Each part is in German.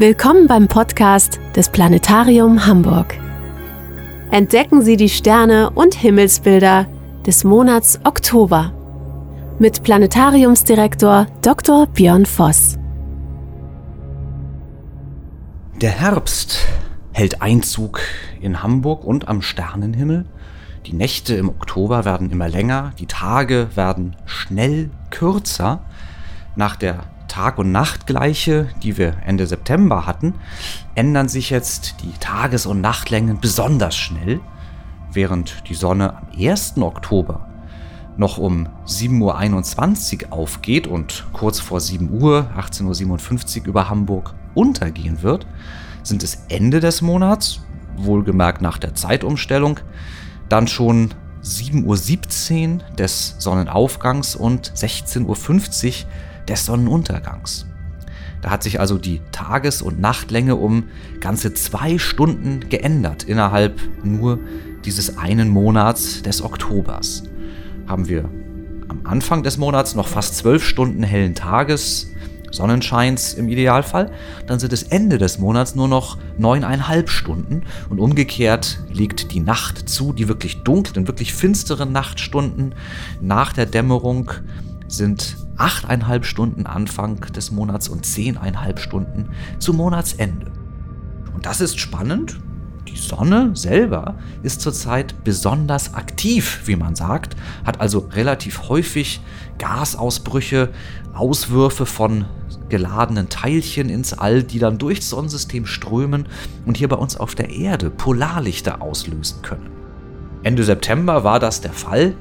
Willkommen beim Podcast des Planetarium Hamburg. Entdecken Sie die Sterne und Himmelsbilder des Monats Oktober mit Planetariumsdirektor Dr. Björn Voss. Der Herbst hält Einzug in Hamburg und am Sternenhimmel. Die Nächte im Oktober werden immer länger, die Tage werden schnell kürzer. Nach der Tag- und Nachtgleiche, die wir Ende September hatten, ändern sich jetzt die Tages- und Nachtlängen besonders schnell, während die Sonne am 1. Oktober noch um 7.21 Uhr aufgeht und kurz vor 7 Uhr, 18.57 Uhr über Hamburg untergehen wird, sind es Ende des Monats, wohlgemerkt nach der Zeitumstellung, dann schon 7.17 Uhr des Sonnenaufgangs und 16.50 Uhr des Sonnenuntergangs. Da hat sich also die Tages- und Nachtlänge um ganze zwei Stunden geändert innerhalb nur dieses einen Monats des Oktobers. Haben wir am Anfang des Monats noch fast zwölf Stunden hellen Tages, Sonnenscheins im Idealfall, dann sind es Ende des Monats nur noch neuneinhalb Stunden und umgekehrt liegt die Nacht zu, die wirklich dunklen, wirklich finsteren Nachtstunden nach der Dämmerung sind achteinhalb Stunden Anfang des Monats und zehneinhalb Stunden zu Monatsende. Und das ist spannend. Die Sonne selber ist zurzeit besonders aktiv, wie man sagt, hat also relativ häufig Gasausbrüche, Auswürfe von geladenen Teilchen ins All, die dann durchs Sonnensystem strömen und hier bei uns auf der Erde Polarlichter auslösen können. Ende September war das der Fall.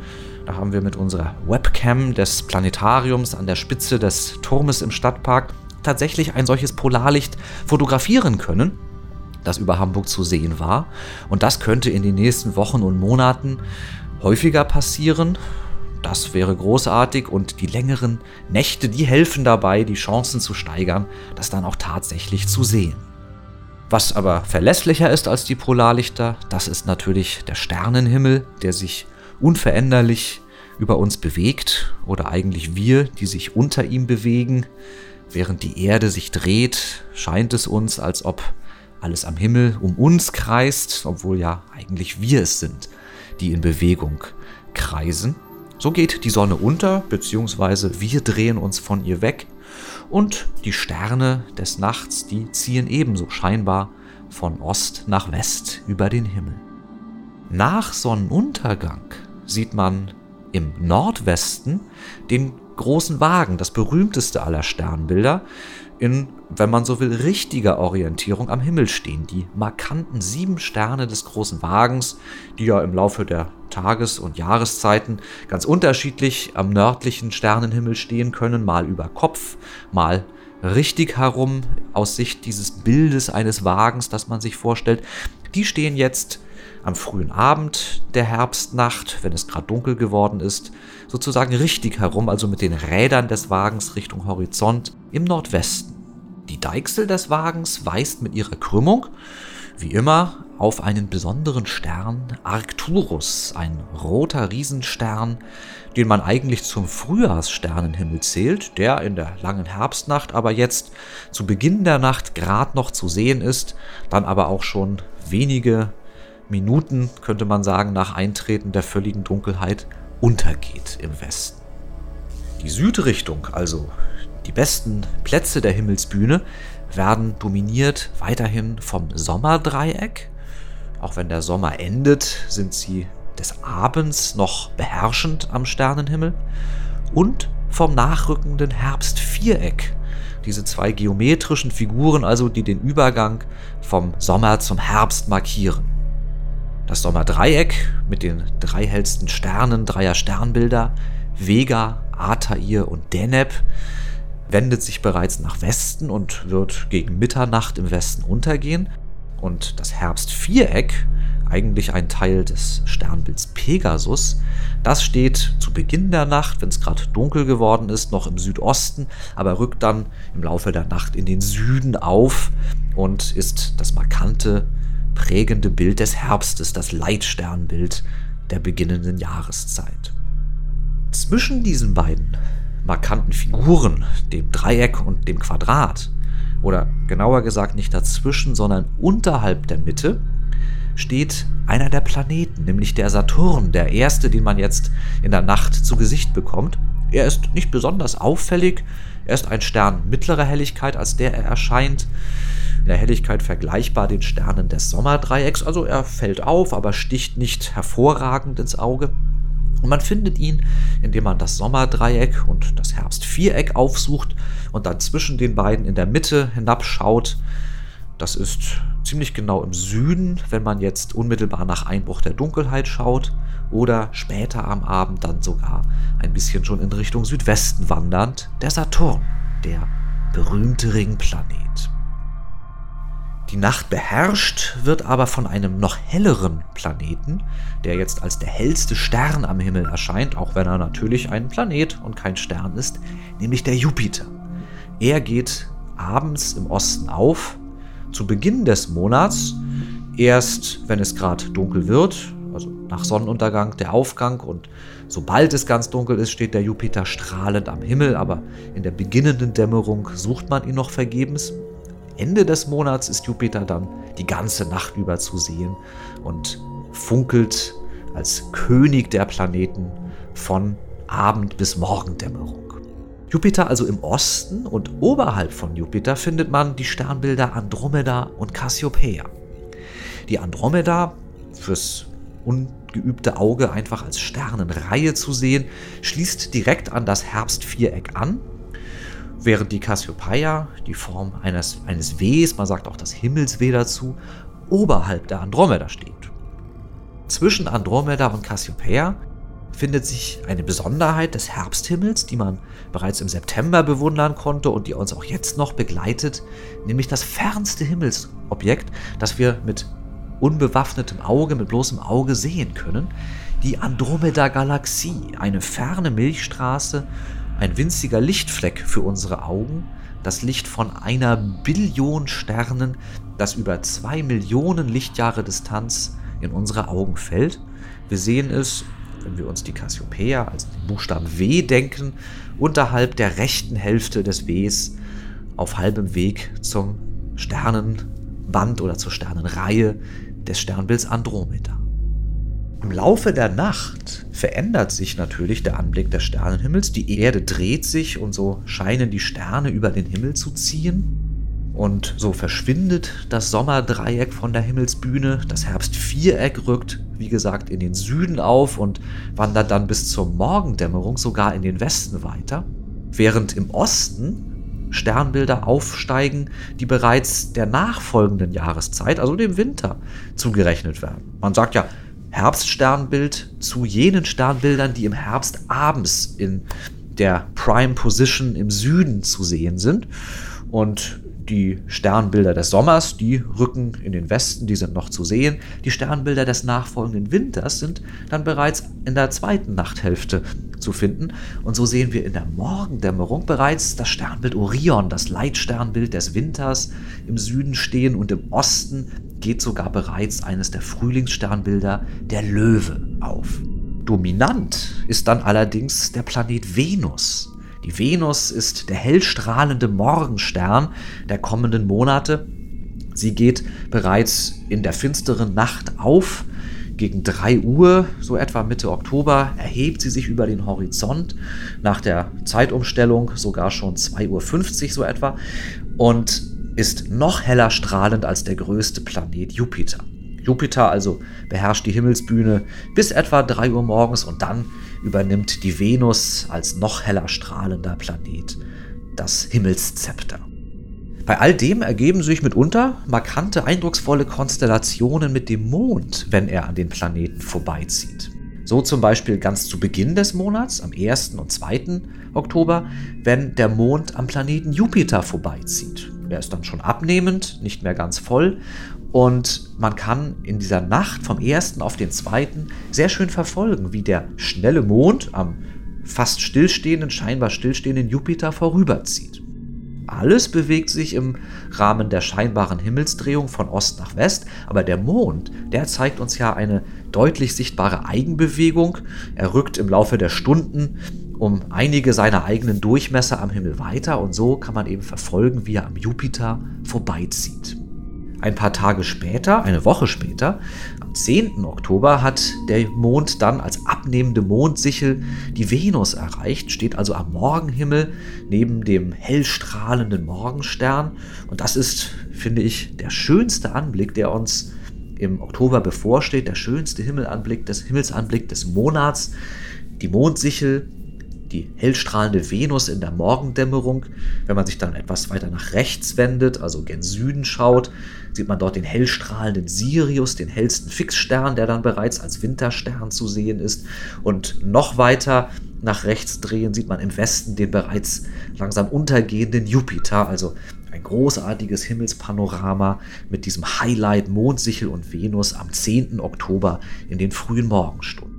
Da haben wir mit unserer Webcam des Planetariums an der Spitze des Turmes im Stadtpark tatsächlich ein solches Polarlicht fotografieren können, das über Hamburg zu sehen war. Und das könnte in den nächsten Wochen und Monaten häufiger passieren. Das wäre großartig und die längeren Nächte, die helfen dabei, die Chancen zu steigern, das dann auch tatsächlich zu sehen. Was aber verlässlicher ist als die Polarlichter, das ist natürlich der Sternenhimmel, der sich unveränderlich über uns bewegt oder eigentlich wir, die sich unter ihm bewegen. Während die Erde sich dreht, scheint es uns, als ob alles am Himmel um uns kreist, obwohl ja eigentlich wir es sind, die in Bewegung kreisen. So geht die Sonne unter, beziehungsweise wir drehen uns von ihr weg und die Sterne des Nachts, die ziehen ebenso scheinbar von Ost nach West über den Himmel. Nach Sonnenuntergang sieht man im Nordwesten den großen Wagen, das berühmteste aller Sternbilder, in, wenn man so will, richtiger Orientierung am Himmel stehen. Die markanten sieben Sterne des großen Wagens, die ja im Laufe der Tages- und Jahreszeiten ganz unterschiedlich am nördlichen Sternenhimmel stehen können, mal über Kopf, mal richtig herum aus Sicht dieses Bildes eines Wagens, das man sich vorstellt. Die stehen jetzt am frühen Abend der Herbstnacht, wenn es gerade dunkel geworden ist, sozusagen richtig herum, also mit den Rädern des Wagens Richtung Horizont im Nordwesten. Die Deichsel des Wagens weist mit ihrer Krümmung, wie immer, auf einen besonderen Stern, Arcturus, ein roter Riesenstern, den man eigentlich zum Frühjahrssternenhimmel zählt, der in der langen Herbstnacht aber jetzt zu Beginn der Nacht gerade noch zu sehen ist, dann aber auch schon wenige Minuten, könnte man sagen, nach Eintreten der völligen Dunkelheit untergeht im Westen. Die Südrichtung, also die besten Plätze der Himmelsbühne, werden dominiert weiterhin vom Sommerdreieck. Auch wenn der Sommer endet, sind sie des Abends noch beherrschend am Sternenhimmel. Und vom nachrückenden Herbstviereck. Diese zwei geometrischen Figuren also, die den Übergang vom Sommer zum Herbst markieren. Das Sommerdreieck mit den drei hellsten Sternen dreier Sternbilder, Vega, Altair und Deneb, wendet sich bereits nach Westen und wird gegen Mitternacht im Westen untergehen. Und das Herbstviereck, eigentlich ein Teil des Sternbilds Pegasus, das steht zu Beginn der Nacht, wenn es gerade dunkel geworden ist, noch im Südosten, aber rückt dann im Laufe der Nacht in den Süden auf und ist das markante prägende Bild des Herbstes, das Leitsternbild der beginnenden Jahreszeit. Zwischen diesen beiden markanten Figuren, dem Dreieck und dem Quadrat, oder genauer gesagt nicht dazwischen, sondern unterhalb der Mitte, steht einer der Planeten, nämlich der Saturn, der erste, den man jetzt in der Nacht zu Gesicht bekommt. Er ist nicht besonders auffällig, er ist ein Stern mittlerer Helligkeit, als der er erscheint. In der Helligkeit vergleichbar den Sternen des Sommerdreiecks, also er fällt auf, aber sticht nicht hervorragend ins Auge. Und man findet ihn, indem man das Sommerdreieck und das Herbstviereck aufsucht und dann zwischen den beiden in der Mitte hinabschaut. Das ist ziemlich genau im Süden, wenn man jetzt unmittelbar nach Einbruch der Dunkelheit schaut oder später am Abend dann sogar ein bisschen schon in Richtung Südwesten wandernd, der Saturn, der berühmte Ringplanet. Die Nacht beherrscht wird aber von einem noch helleren Planeten, der jetzt als der hellste Stern am Himmel erscheint, auch wenn er natürlich ein Planet und kein Stern ist, nämlich der Jupiter. Er geht abends im Osten auf, zu Beginn des Monats, erst wenn es gerade dunkel wird, also nach Sonnenuntergang der Aufgang und sobald es ganz dunkel ist, steht der Jupiter strahlend am Himmel, aber in der beginnenden Dämmerung sucht man ihn noch vergebens. Ende des Monats ist Jupiter dann die ganze Nacht über zu sehen und funkelt als König der Planeten von Abend bis Morgendämmerung. Jupiter also im Osten und oberhalb von Jupiter findet man die Sternbilder Andromeda und Cassiopeia. Die Andromeda, fürs ungeübte Auge einfach als Sternenreihe zu sehen, schließt direkt an das Herbstviereck an während die Cassiopeia, die Form eines, eines Ws, man sagt auch das Himmelsweh dazu, oberhalb der Andromeda steht. Zwischen Andromeda und Cassiopeia findet sich eine Besonderheit des Herbsthimmels, die man bereits im September bewundern konnte und die uns auch jetzt noch begleitet, nämlich das fernste Himmelsobjekt, das wir mit unbewaffnetem Auge, mit bloßem Auge sehen können, die Andromeda-Galaxie, eine ferne Milchstraße ein winziger Lichtfleck für unsere Augen, das Licht von einer Billion Sternen, das über zwei Millionen Lichtjahre Distanz in unsere Augen fällt. Wir sehen es, wenn wir uns die Cassiopeia als den Buchstaben W denken, unterhalb der rechten Hälfte des Ws auf halbem Weg zum Sternenband oder zur Sternenreihe des Sternbilds Andromeda. Im Laufe der Nacht verändert sich natürlich der Anblick des Sternenhimmels. Die Erde dreht sich und so scheinen die Sterne über den Himmel zu ziehen. Und so verschwindet das Sommerdreieck von der Himmelsbühne. Das Herbstviereck rückt, wie gesagt, in den Süden auf und wandert dann bis zur Morgendämmerung sogar in den Westen weiter. Während im Osten Sternbilder aufsteigen, die bereits der nachfolgenden Jahreszeit, also dem Winter, zugerechnet werden. Man sagt ja, Herbststernbild zu jenen Sternbildern, die im Herbst abends in der Prime Position im Süden zu sehen sind. Und die Sternbilder des Sommers, die rücken in den Westen, die sind noch zu sehen. Die Sternbilder des nachfolgenden Winters sind dann bereits in der zweiten Nachthälfte zu finden. Und so sehen wir in der Morgendämmerung bereits das Sternbild Orion, das Leitsternbild des Winters im Süden stehen und im Osten geht sogar bereits eines der Frühlingssternbilder, der Löwe, auf. Dominant ist dann allerdings der Planet Venus. Die Venus ist der hellstrahlende Morgenstern der kommenden Monate. Sie geht bereits in der finsteren Nacht auf. Gegen 3 Uhr, so etwa Mitte Oktober, erhebt sie sich über den Horizont. Nach der Zeitumstellung sogar schon 2.50 Uhr so etwa. Und ist noch heller strahlend als der größte Planet Jupiter. Jupiter also beherrscht die Himmelsbühne bis etwa 3 Uhr morgens und dann übernimmt die Venus als noch heller strahlender Planet das Himmelszepter. Bei all dem ergeben sich mitunter markante, eindrucksvolle Konstellationen mit dem Mond, wenn er an den Planeten vorbeizieht. So zum Beispiel ganz zu Beginn des Monats, am 1. und 2. Oktober, wenn der Mond am Planeten Jupiter vorbeizieht. Der ist dann schon abnehmend, nicht mehr ganz voll. Und man kann in dieser Nacht vom 1. auf den 2. sehr schön verfolgen, wie der schnelle Mond am fast stillstehenden, scheinbar stillstehenden Jupiter vorüberzieht. Alles bewegt sich im Rahmen der scheinbaren Himmelsdrehung von Ost nach West, aber der Mond, der zeigt uns ja eine deutlich sichtbare Eigenbewegung. Er rückt im Laufe der Stunden um einige seiner eigenen Durchmesser am Himmel weiter und so kann man eben verfolgen, wie er am Jupiter vorbeizieht. Ein paar Tage später, eine Woche später, am 10. Oktober, hat der Mond dann als abnehmende Mondsichel die Venus erreicht, steht also am Morgenhimmel neben dem hellstrahlenden Morgenstern. Und das ist, finde ich, der schönste Anblick, der uns im Oktober bevorsteht, der schönste Himmelanblick des Himmelsanblick des Monats. Die Mondsichel die hellstrahlende Venus in der Morgendämmerung. Wenn man sich dann etwas weiter nach rechts wendet, also gen Süden schaut, sieht man dort den hellstrahlenden Sirius, den hellsten Fixstern, der dann bereits als Winterstern zu sehen ist. Und noch weiter nach rechts drehen sieht man im Westen den bereits langsam untergehenden Jupiter, also ein großartiges Himmelspanorama mit diesem Highlight Mondsichel und Venus am 10. Oktober in den frühen Morgenstunden.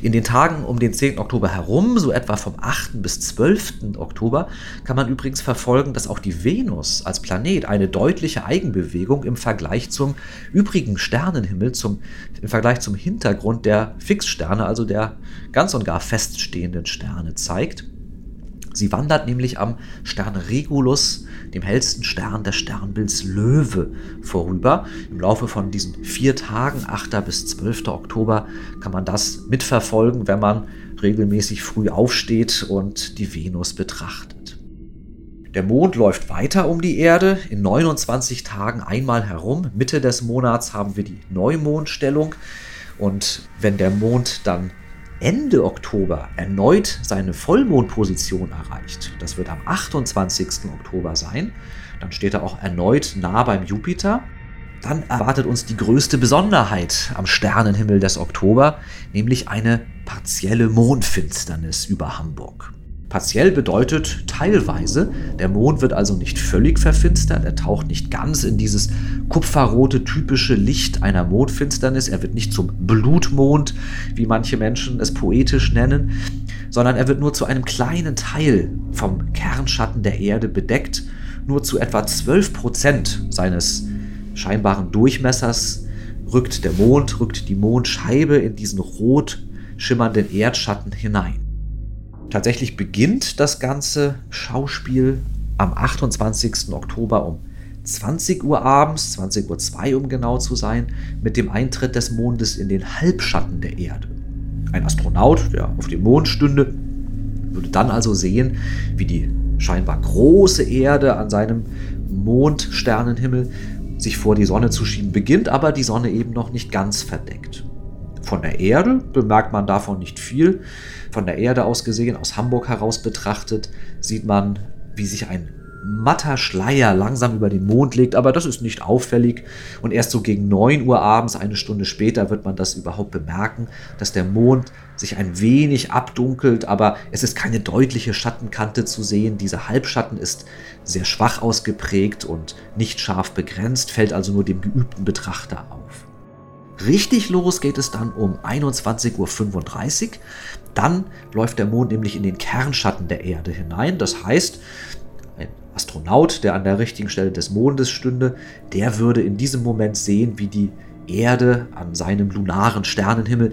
In den Tagen um den 10. Oktober herum, so etwa vom 8. bis 12. Oktober, kann man übrigens verfolgen, dass auch die Venus als Planet eine deutliche Eigenbewegung im Vergleich zum übrigen Sternenhimmel, zum, im Vergleich zum Hintergrund der Fixsterne, also der ganz und gar feststehenden Sterne zeigt. Sie wandert nämlich am Stern Regulus, dem hellsten Stern des Sternbilds Löwe, vorüber. Im Laufe von diesen vier Tagen, 8. bis 12. Oktober, kann man das mitverfolgen, wenn man regelmäßig früh aufsteht und die Venus betrachtet. Der Mond läuft weiter um die Erde, in 29 Tagen einmal herum. Mitte des Monats haben wir die Neumondstellung. Und wenn der Mond dann Ende Oktober erneut seine Vollmondposition erreicht, das wird am 28. Oktober sein, dann steht er auch erneut nah beim Jupiter, dann erwartet uns die größte Besonderheit am Sternenhimmel des Oktober, nämlich eine partielle Mondfinsternis über Hamburg. Partiell bedeutet teilweise, der Mond wird also nicht völlig verfinstert, er taucht nicht ganz in dieses kupferrote typische Licht einer Mondfinsternis, er wird nicht zum Blutmond, wie manche Menschen es poetisch nennen, sondern er wird nur zu einem kleinen Teil vom Kernschatten der Erde bedeckt, nur zu etwa 12 Prozent seines scheinbaren Durchmessers rückt der Mond, rückt die Mondscheibe in diesen rot schimmernden Erdschatten hinein. Tatsächlich beginnt das ganze Schauspiel am 28. Oktober um 20 Uhr abends, 20.02 Uhr um genau zu sein, mit dem Eintritt des Mondes in den Halbschatten der Erde. Ein Astronaut, der auf dem Mond stünde, würde dann also sehen, wie die scheinbar große Erde an seinem Mondsternenhimmel sich vor die Sonne zu schieben beginnt, aber die Sonne eben noch nicht ganz verdeckt. Von der Erde bemerkt man davon nicht viel. Von der Erde aus gesehen, aus Hamburg heraus betrachtet, sieht man, wie sich ein matter Schleier langsam über den Mond legt, aber das ist nicht auffällig. Und erst so gegen 9 Uhr abends, eine Stunde später, wird man das überhaupt bemerken, dass der Mond sich ein wenig abdunkelt, aber es ist keine deutliche Schattenkante zu sehen. Dieser Halbschatten ist sehr schwach ausgeprägt und nicht scharf begrenzt, fällt also nur dem geübten Betrachter auf. Richtig los geht es dann um 21.35 Uhr. Dann läuft der Mond nämlich in den Kernschatten der Erde hinein. Das heißt, ein Astronaut, der an der richtigen Stelle des Mondes stünde, der würde in diesem Moment sehen, wie die Erde an seinem lunaren Sternenhimmel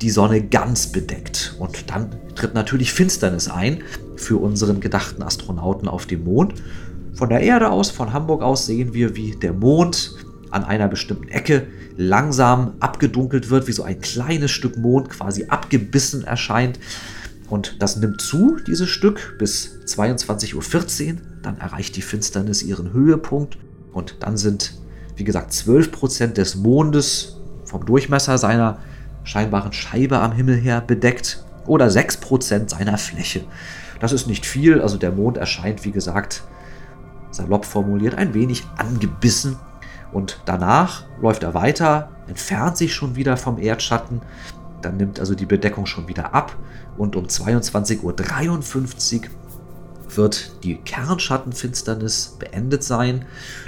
die Sonne ganz bedeckt. Und dann tritt natürlich Finsternis ein für unseren gedachten Astronauten auf dem Mond. Von der Erde aus, von Hamburg aus sehen wir, wie der Mond an einer bestimmten Ecke langsam abgedunkelt wird, wie so ein kleines Stück Mond quasi abgebissen erscheint. Und das nimmt zu, dieses Stück, bis 22.14 Uhr. Dann erreicht die Finsternis ihren Höhepunkt. Und dann sind, wie gesagt, 12% des Mondes vom Durchmesser seiner scheinbaren Scheibe am Himmel her bedeckt. Oder 6% seiner Fläche. Das ist nicht viel. Also der Mond erscheint, wie gesagt, salopp formuliert, ein wenig angebissen und danach läuft er weiter, entfernt sich schon wieder vom Erdschatten. Dann nimmt also die Bedeckung schon wieder ab. Und um 22.53 Uhr wird die Kernschattenfinsternis beendet sein.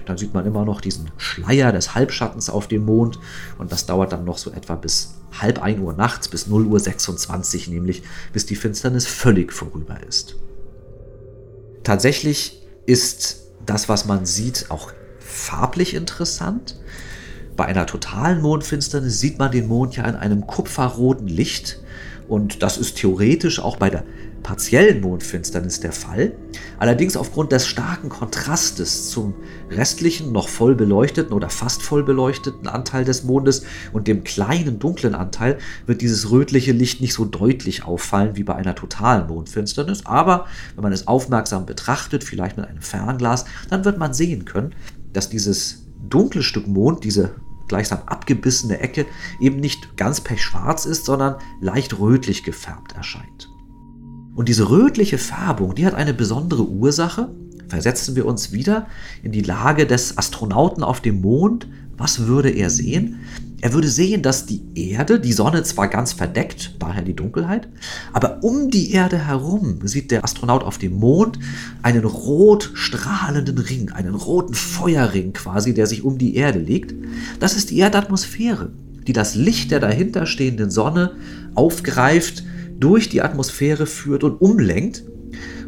Dann sieht man immer noch diesen Schleier des Halbschattens auf dem Mond. Und das dauert dann noch so etwa bis halb 1 Uhr nachts, bis 0 Uhr 26, nämlich bis die Finsternis völlig vorüber ist. Tatsächlich ist das, was man sieht, auch farblich interessant. Bei einer totalen Mondfinsternis sieht man den Mond ja in einem kupferroten Licht Und das ist theoretisch auch bei der partiellen Mondfinsternis der Fall. Allerdings aufgrund des starken Kontrastes zum restlichen, noch voll beleuchteten oder fast voll beleuchteten Anteil des Mondes und dem kleinen dunklen Anteil wird dieses rötliche Licht nicht so deutlich auffallen wie bei einer totalen Mondfinsternis. Aber wenn man es aufmerksam betrachtet, vielleicht mit einem Fernglas, dann wird man sehen können, dass dieses dunkle Stück Mond, diese gleichsam abgebissene Ecke, eben nicht ganz pechschwarz ist, sondern leicht rötlich gefärbt erscheint. Und diese rötliche Färbung, die hat eine besondere Ursache. Versetzen wir uns wieder in die Lage des Astronauten auf dem Mond. Was würde er sehen? Er würde sehen, dass die Erde, die Sonne zwar ganz verdeckt, daher die Dunkelheit, aber um die Erde herum sieht der Astronaut auf dem Mond einen rot strahlenden Ring, einen roten Feuerring quasi, der sich um die Erde legt. Das ist die Erdatmosphäre, die das Licht der dahinterstehenden Sonne aufgreift, durch die Atmosphäre führt und umlenkt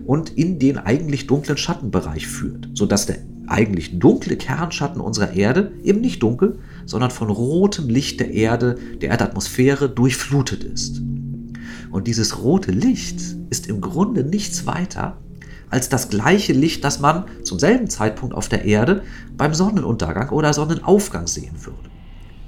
und in den eigentlich dunklen Schattenbereich führt, sodass der eigentlich dunkle Kernschatten unserer Erde eben nicht dunkel, sondern von rotem Licht der Erde, der Erdatmosphäre durchflutet ist. Und dieses rote Licht ist im Grunde nichts weiter als das gleiche Licht, das man zum selben Zeitpunkt auf der Erde beim Sonnenuntergang oder Sonnenaufgang sehen würde.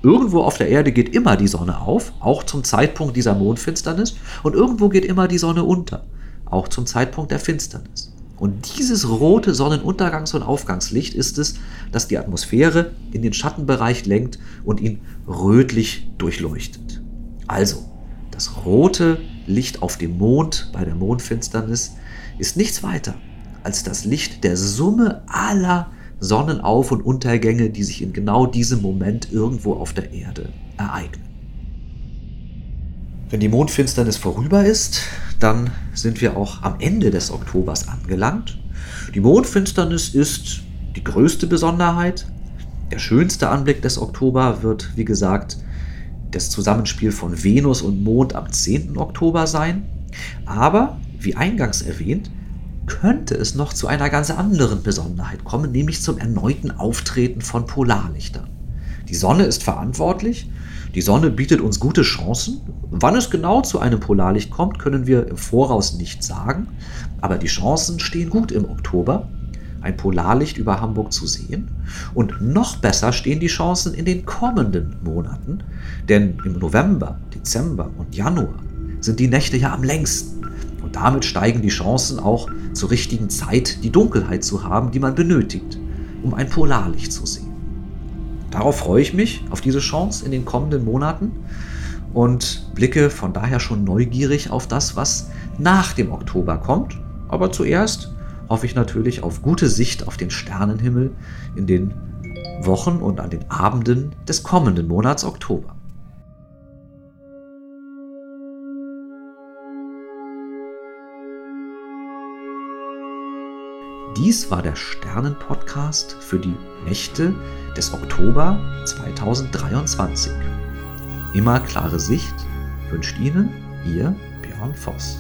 Irgendwo auf der Erde geht immer die Sonne auf, auch zum Zeitpunkt dieser Mondfinsternis, und irgendwo geht immer die Sonne unter, auch zum Zeitpunkt der Finsternis. Und dieses rote Sonnenuntergangs- und Aufgangslicht ist es, das die Atmosphäre in den Schattenbereich lenkt und ihn rötlich durchleuchtet. Also, das rote Licht auf dem Mond bei der Mondfinsternis ist nichts weiter als das Licht der Summe aller Sonnenauf- und Untergänge, die sich in genau diesem Moment irgendwo auf der Erde ereignen. Wenn die Mondfinsternis vorüber ist, dann sind wir auch am Ende des Oktobers angelangt. Die Mondfinsternis ist die größte Besonderheit. Der schönste Anblick des Oktober wird, wie gesagt, das Zusammenspiel von Venus und Mond am 10. Oktober sein. Aber, wie eingangs erwähnt, könnte es noch zu einer ganz anderen Besonderheit kommen, nämlich zum erneuten Auftreten von Polarlichtern. Die Sonne ist verantwortlich, die Sonne bietet uns gute Chancen. Wann es genau zu einem Polarlicht kommt, können wir im Voraus nicht sagen, aber die Chancen stehen gut im Oktober, ein Polarlicht über Hamburg zu sehen. Und noch besser stehen die Chancen in den kommenden Monaten, denn im November, Dezember und Januar sind die Nächte ja am längsten. Und damit steigen die Chancen auch zur richtigen Zeit die Dunkelheit zu haben, die man benötigt, um ein Polarlicht zu sehen. Darauf freue ich mich, auf diese Chance in den kommenden Monaten und blicke von daher schon neugierig auf das, was nach dem Oktober kommt. Aber zuerst hoffe ich natürlich auf gute Sicht auf den Sternenhimmel in den Wochen und an den Abenden des kommenden Monats Oktober. Dies war der Sternenpodcast für die Nächte des Oktober 2023. Immer klare Sicht wünscht Ihnen Ihr Björn Voss.